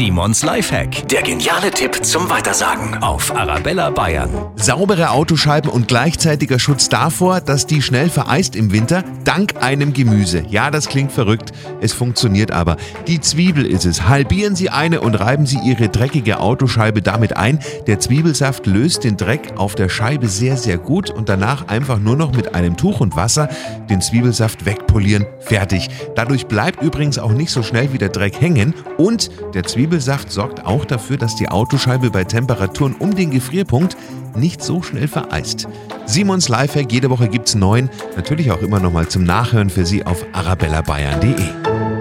Simons Lifehack. Der geniale Tipp zum Weitersagen auf Arabella Bayern. Saubere Autoscheiben und gleichzeitiger Schutz davor, dass die schnell vereist im Winter, dank einem Gemüse. Ja, das klingt verrückt, es funktioniert aber. Die Zwiebel ist es. Halbieren Sie eine und reiben Sie Ihre dreckige Autoscheibe damit ein. Der Zwiebelsaft löst den Dreck auf der Scheibe sehr, sehr gut und danach einfach nur noch mit einem Tuch und Wasser den Zwiebelsaft wegpolieren. Fertig. Dadurch bleibt übrigens auch nicht so schnell wie der Dreck hängen und der Zwiebelsaft sorgt auch dafür, dass die Autoscheibe bei Temperaturen um den Gefrierpunkt nicht so schnell vereist. Simons Lifehack, jede Woche gibt's neun, natürlich auch immer noch mal zum Nachhören für Sie auf arabellabayern.de.